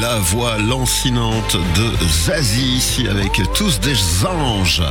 la voix lancinante de Zazie ici avec tous des anges.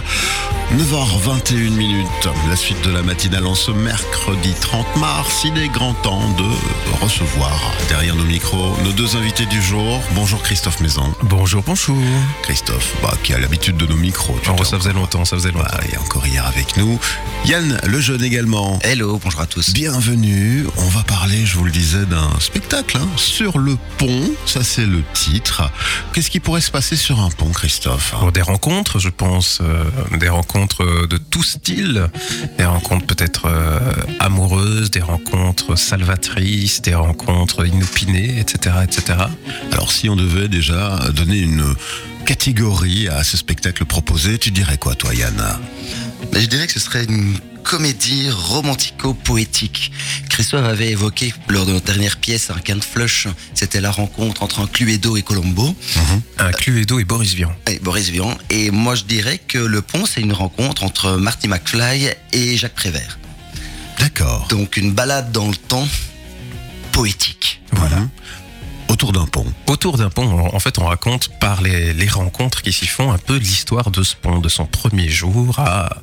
9h21 minutes, la suite de la matinale en ce mercredi 30 mars. Il est grand temps de recevoir derrière nos micros nos deux invités du jour. Bonjour Christophe Maison. Bonjour, bonjour. Christophe, bah, qui a l'habitude de nos micros. tu Oh, ça faisait longtemps, ça faisait longtemps. Bah, et encore hier avec nous. Yann Lejeune également. Hello, bonjour à tous. Bienvenue, on va parler, je vous le disais, d'un spectacle hein, sur le pont, ça c'est le titre. Qu'est-ce qui pourrait se passer sur un pont, Christophe? Pour des rencontres, je pense, euh, des rencontres euh, de tout style, des rencontres peut-être euh, amoureuses, des rencontres salvatrices, des rencontres inopinées, etc., etc. Alors si on devait déjà donner une catégorie à ce spectacle proposé, tu dirais quoi toi Yann? Mais je dirais que ce serait une comédie romantico-poétique. Christophe avait évoqué lors de notre dernière pièce, un de flush, c'était la rencontre entre un Cluedo et Colombo, Un Cluedo et Boris Vian. et Boris Vian. Et moi je dirais que le pont, c'est une rencontre entre Marty McFly et Jacques Prévert. D'accord. Donc une balade dans le temps poétique. Voilà. Autour d'un pont. Autour d'un pont, en en fait, on raconte par les, les rencontres qui s'y font un peu l'histoire de ce pont, de son premier jour à,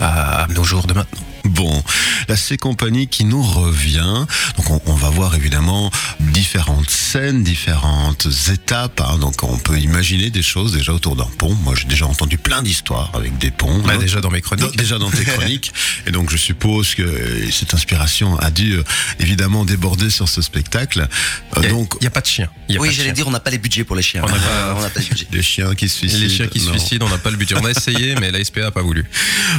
à nos jours de maintenant. Bon, la C compagnie qui nous revient. Donc on, on va voir évidemment différentes scènes, différentes étapes. hein. Donc on peut imaginer des choses déjà autour d'un pont. Moi j'ai déjà entendu plein d'histoires avec des ponts. Bah, hein. déjà dans mes chroniques. déjà dans tes chroniques. Et donc je suppose que cette inspiration a dû euh, évidemment déborder sur ce spectacle. Euh, Il donc n'y a pas de chien. Il y a Oui, j'allais dire, on n'a pas les budgets pour les chiens. On n'a pas- on n'a pas les budgets. des chiens qui se suicident. Les chiens qui se suicident, on n'a pas le budget. On a essayé, mais la SPA n'a pas voulu.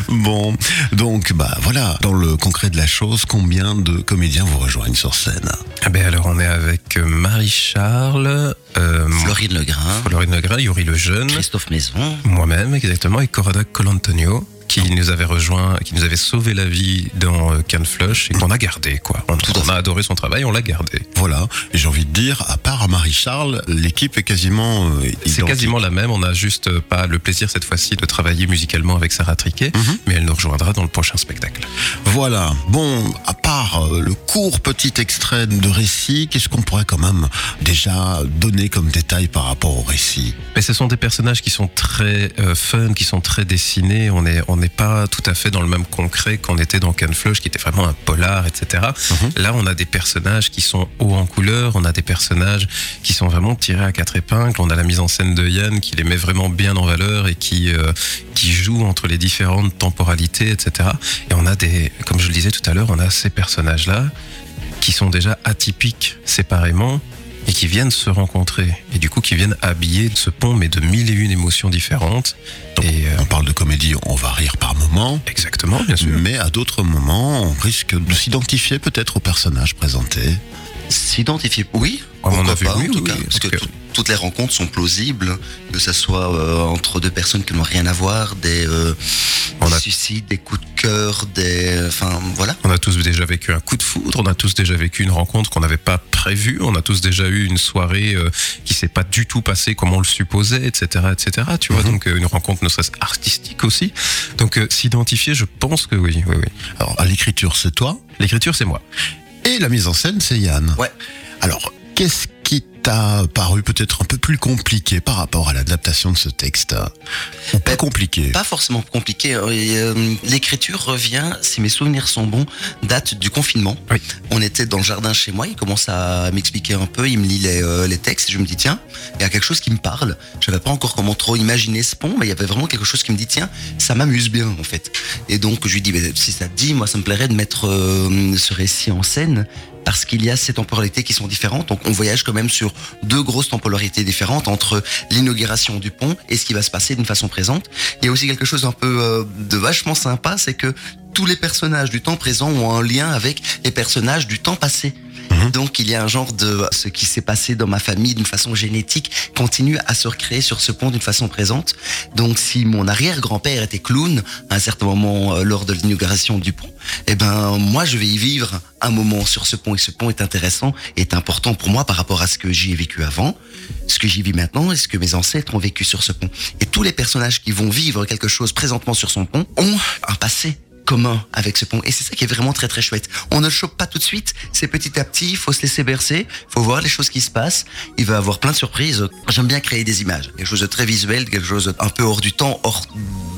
Bon, donc bah voilà, dans le concret de la chose, combien de comédiens vous rejoignent sur scène? Ah ben alors, on est avec euh, Marie-Charles, euh, Florine Legrain, Florine Legras, Yuri le Jeune, Christophe Maison, moi-même exactement, et Corrada Colantonio, qui nous avait rejoint, qui nous avait sauvé la vie dans euh, Can Flush et qu'on a gardé, quoi. On, Tout à on a adoré son travail, on l'a gardé. Voilà, et j'ai envie de dire, à part Marie-Charles, l'équipe est quasiment euh, C'est quasiment la même, on n'a juste euh, pas le plaisir cette fois-ci de travailler musicalement avec Sarah Triquet, Mhm. mais elle nous rejoindra dans le prochain spectacle. Voilà, bon, à part le court petit extrait de récit, qu'est-ce qu'on pourrait quand même déjà donner comme détail par rapport au récit? Mais ce sont des personnages qui sont très euh, fun, qui sont très dessinés. On est, on n'est pas tout à fait dans le même concret qu'on était dans Can Flush, qui était vraiment un polar, etc. Mhm. Là, on a des personnages qui sont hauts en couleur. On a des personnages qui sont vraiment tirés à quatre épingles. On a la mise en scène de Yann qui les met vraiment bien en valeur et qui, euh, qui joue entre les différentes temporalités, etc. Et on a des, comme je le disais tout à l'heure, on a ces personnages-là qui sont déjà atypiques séparément et qui viennent se rencontrer. Et du coup qui viennent habiller ce pont mais de mille et une émotions différentes. Et euh, On parle de comédie, on va rire par moments, exactement bien sûr. Mais à d'autres moments, on risque de s'identifier peut-être au personnage présenté. s'identifier. Oui, Oh, on a vu, pas, oui, en tout oui, cas, oui, parce que toutes les rencontres sont plausibles, que ce soit euh, entre deux personnes qui n'ont rien à voir, des, euh, suicides, des coups de cœur, des, enfin voilà. on a tous déjà vécu un coup de foudre, on a tous déjà vécu une rencontre qu'on n'avait pas prévue, on a tous déjà eu une soirée euh, qui s'est pas du tout passée comme on le supposait, etc., etc. Tu vois, donc euh, une rencontre ne serait-ce artistique aussi. Donc euh, s'identifier, je pense que oui, oui, oui. Alors à l'écriture, c'est toi, L'écriture, c'est moi. et la mise en scène, c'est Yann. Ouais. Alors, qu'est-ce t'a paru peut-être un peu plus compliqué par rapport à l'adaptation de ce texte Ou pas compliqué Pas forcément compliqué. et, euh, L'écriture revient, si mes souvenirs sont bons, date du confinement. Oui. On était dans le jardin chez moi, il commence à m'expliquer un peu, il me lit les, euh, les textes, et je me dis tiens, il y a quelque chose qui me parle. Je n'avais pas encore comment trop imaginer ce pont, mais il y avait vraiment quelque chose qui me dit tiens, ça m'amuse bien en fait. Et donc je lui dis si ça te dit, moi ça me plairait de mettre euh, ce récit en scène. Parce qu'il y a ces temporalités qui sont différentes, donc on voyage quand même sur deux grosses temporalités différentes entre l'inauguration du pont et ce qui va se passer d'une façon présente. Il y a aussi quelque chose un peu euh, de vachement sympa, c'est que tous les personnages du temps présent ont un lien avec les personnages du temps passé. Mhm. Donc il y a un genre de ce qui s'est passé dans ma famille d'une façon génétique continue à se recréer sur ce pont d'une façon présente. Donc si mon arrière-grand-père était clown à un certain moment euh, lors de l'inauguration du pont, eh ben moi je vais y vivre un moment sur ce pont et ce pont est intéressant, est important pour moi par rapport à ce que j'y ai vécu avant, ce que j'y vis maintenant et ce que mes ancêtres ont vécu sur ce pont. Et tous les personnages qui vont vivre quelque chose présentement sur son pont ont un passé commun avec ce pont. Et c'est ça qui est vraiment très très chouette. On ne le chope pas tout de suite, c'est petit à petit, il faut se laisser bercer, il faut voir les choses qui se passent. Il va avoir plein de surprises. J'aime bien créer des images, quelque chose de très visuel, quelque chose un peu hors du temps, hors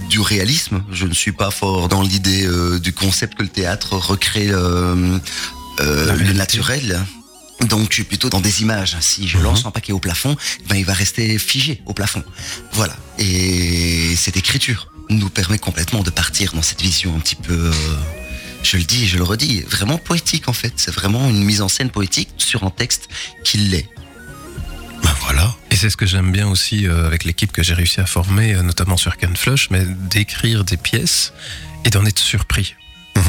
du réalisme. Je ne suis pas fort dans l'idée euh, du concept que le théâtre recrée euh, euh, le naturel. Donc je suis plutôt dans des images. Si je lance un paquet au plafond, ben il va rester figé au plafond. Voilà. Et cette écriture nous permet complètement de partir dans cette vision un petit peu, euh, je le dis et je le redis, vraiment poétique en fait. C'est vraiment une mise en scène poétique sur un texte qui l'est. Ben voilà. Et c'est ce que j'aime bien aussi euh, avec l'équipe que j'ai réussi à former, euh, notamment sur Can Flush, mais d'écrire des pièces et d'en être surpris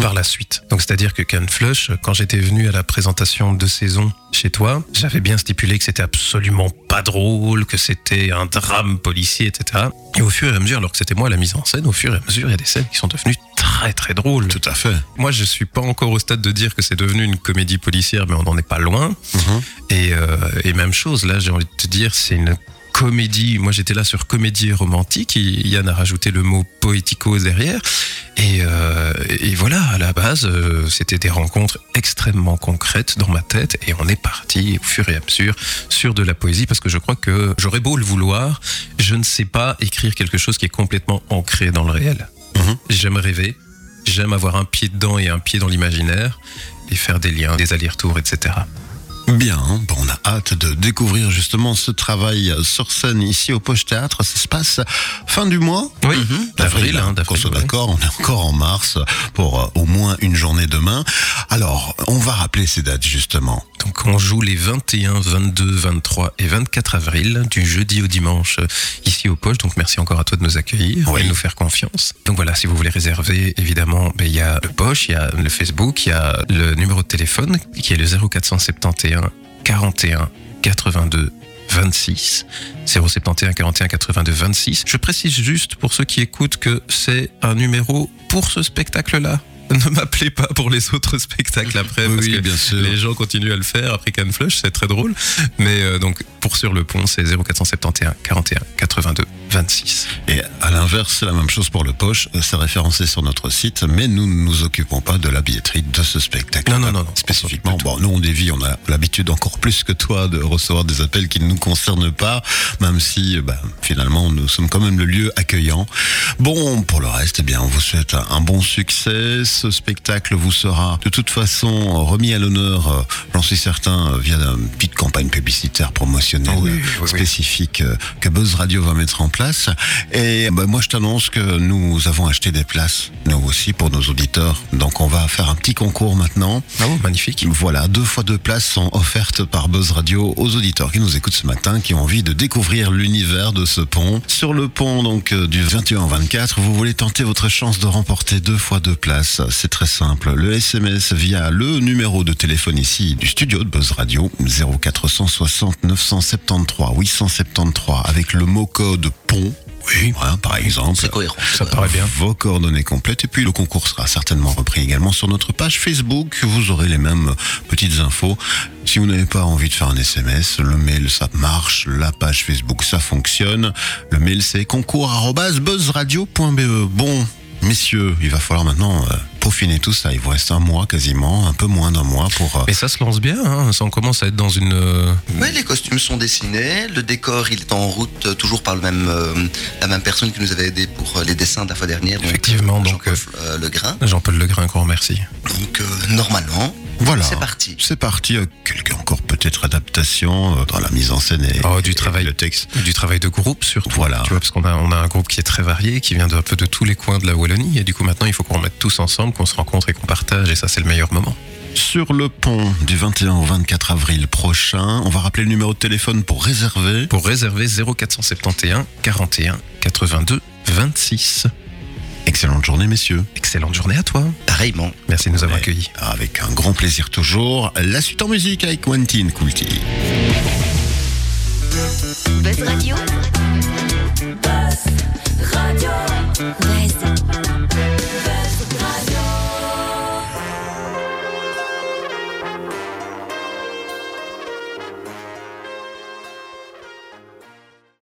par la suite. Donc c'est-à-dire que Can Flush, quand j'étais venu à la présentation de saison chez toi, j'avais bien stipulé que c'était absolument pas drôle, que c'était un drame policier, etc. Et au fur et à mesure, alors que c'était moi la mise en scène, au fur et à mesure, il y a des scènes qui sont devenues très très drôles. Tout à fait. Moi, je suis pas encore au stade de dire que c'est devenu une comédie policière, mais on n'en est pas loin. Et, euh, et même chose, là, j'ai envie de te dire, c'est une comédie. Moi, j'étais là sur comédie romantique. Et Yann a rajouté le mot poético derrière. Et, euh, et voilà, à la base, euh, c'était des rencontres extrêmement concrètes dans ma tête. Et on est parti au fur et à mesure sur de la poésie parce que je crois que j'aurais beau le vouloir, je ne sais pas écrire quelque chose qui est complètement ancré dans le réel. Mhm. J'aime rêver. J'aime avoir un pied dedans et un pied dans l'imaginaire et faire des liens, des allers-retours, etc. Bien, bon, on a hâte de découvrir justement ce travail sur scène ici au Poche Théâtre. Ça se passe fin du mois Oui, d'avril, d'avril, hein, qu'on d'avril, soit ouais. d'accord, on est encore en mars pour euh, au moins une journée demain. Alors, on va rappeler ces dates justement. Donc on joue les 21, 22, 23 et 24 avril, du jeudi au dimanche, ici au Poche. Donc merci encore à toi de nous accueillir Oui. et de nous faire confiance. Donc voilà, si vous voulez réserver, évidemment, ben, il y a le Poche, il y a le Facebook, il y a le numéro de téléphone qui est le 0471 41 82 26 071 41 82 26. Je précise juste pour ceux qui écoutent que c'est un numéro pour ce spectacle-là. Ne m'appelez pas pour les autres spectacles après parce Oui, que bien sûr. les gens continuent à le faire après Cannes Flush, c'est très drôle. Mais euh, donc pour sur le pont, c'est 0471 41 82 26. Et à l'inverse, c'est la même chose pour le Poche. Euh, C'est référencé sur notre site, mais nous ne nous occupons pas de la billetterie de ce spectacle. Non, non, non, non. Spécifiquement, bon, nous on dévie, on a l'habitude encore plus que toi de recevoir des appels qui ne nous concernent pas, même si, euh, bah, finalement, nous sommes quand même le lieu accueillant. Bon, pour le reste, eh bien, on vous souhaite un bon succès. Ce spectacle vous sera de toute façon remis à l'honneur, euh, j'en suis certain, euh, via une petite campagne publicitaire promotionnelle oui, oui, oui. spécifique euh, que Buzz Radio va mettre en place. Et bah, moi, je t'annonce que nous avons acheté des places, nous aussi, pour nos auditeurs. Donc, on va faire un petit concours maintenant. Ah bon, magnifique. Voilà, deux fois deux places sont offertes par Buzz Radio aux auditeurs qui nous écoutent ce matin, qui ont envie de découvrir l'univers de ce pont. Sur le pont donc du 21 au 24, vous voulez tenter votre chance de remporter deux fois deux places. C'est très simple. Le SMS via le numéro de téléphone ici du studio de Buzz Radio 0460 973 873 avec le mot code pont. Oui, voilà, par exemple. C'est cohérent. Ça paraît bien. Vos coordonnées complètes et puis le concours sera certainement repris également sur notre page Facebook. Vous aurez les mêmes petites infos. Si vous n'avez pas envie de faire un SMS, le mail ça marche, la page Facebook ça fonctionne. Le mail c'est concours@buzzradio.be. Bon, messieurs, il va falloir maintenant euh, peaufiner tout ça. Il vous reste un mois quasiment, un peu moins d'un mois pour. euh, Mais ça se lance bien, hein. ça on commence à être dans une... euh, Ouais, les costumes sont dessinés, le décor il est en route euh, toujours par le même, euh, la même personne qui nous avait aidé pour les dessins de la fois dernière. donc, Effectivement, donc, Jean-Paul, euh, Le Grain. Jean-Paul Legrain, qu'on remercie. Donc euh, normalement, Voilà. c'est parti. C'est parti. euh, Quelques encore peut-être adaptations euh, dans la mise en scène et, Oh, du et travail. le texte. Du travail de groupe surtout. Voilà. Tu vois, parce qu'on a, on a un groupe qui est très varié, qui vient d'un peu de tous les coins de la Wallonie. Et du coup, maintenant, il faut qu'on remette tous ensemble, qu'on se rencontre et qu'on partage. Et ça, c'est le meilleur moment. Sur le pont du 21 au 24 avril prochain, on va rappeler le numéro de téléphone pour réserver. Pour réserver 0471 41 82 26. Excellente journée, messieurs. Excellente journée à toi. Pareillement. Merci de nous avoir accueillis. Avec un grand plaisir toujours. La suite en musique avec Quentin Coulty. Buzz Radio. Buzz Radio.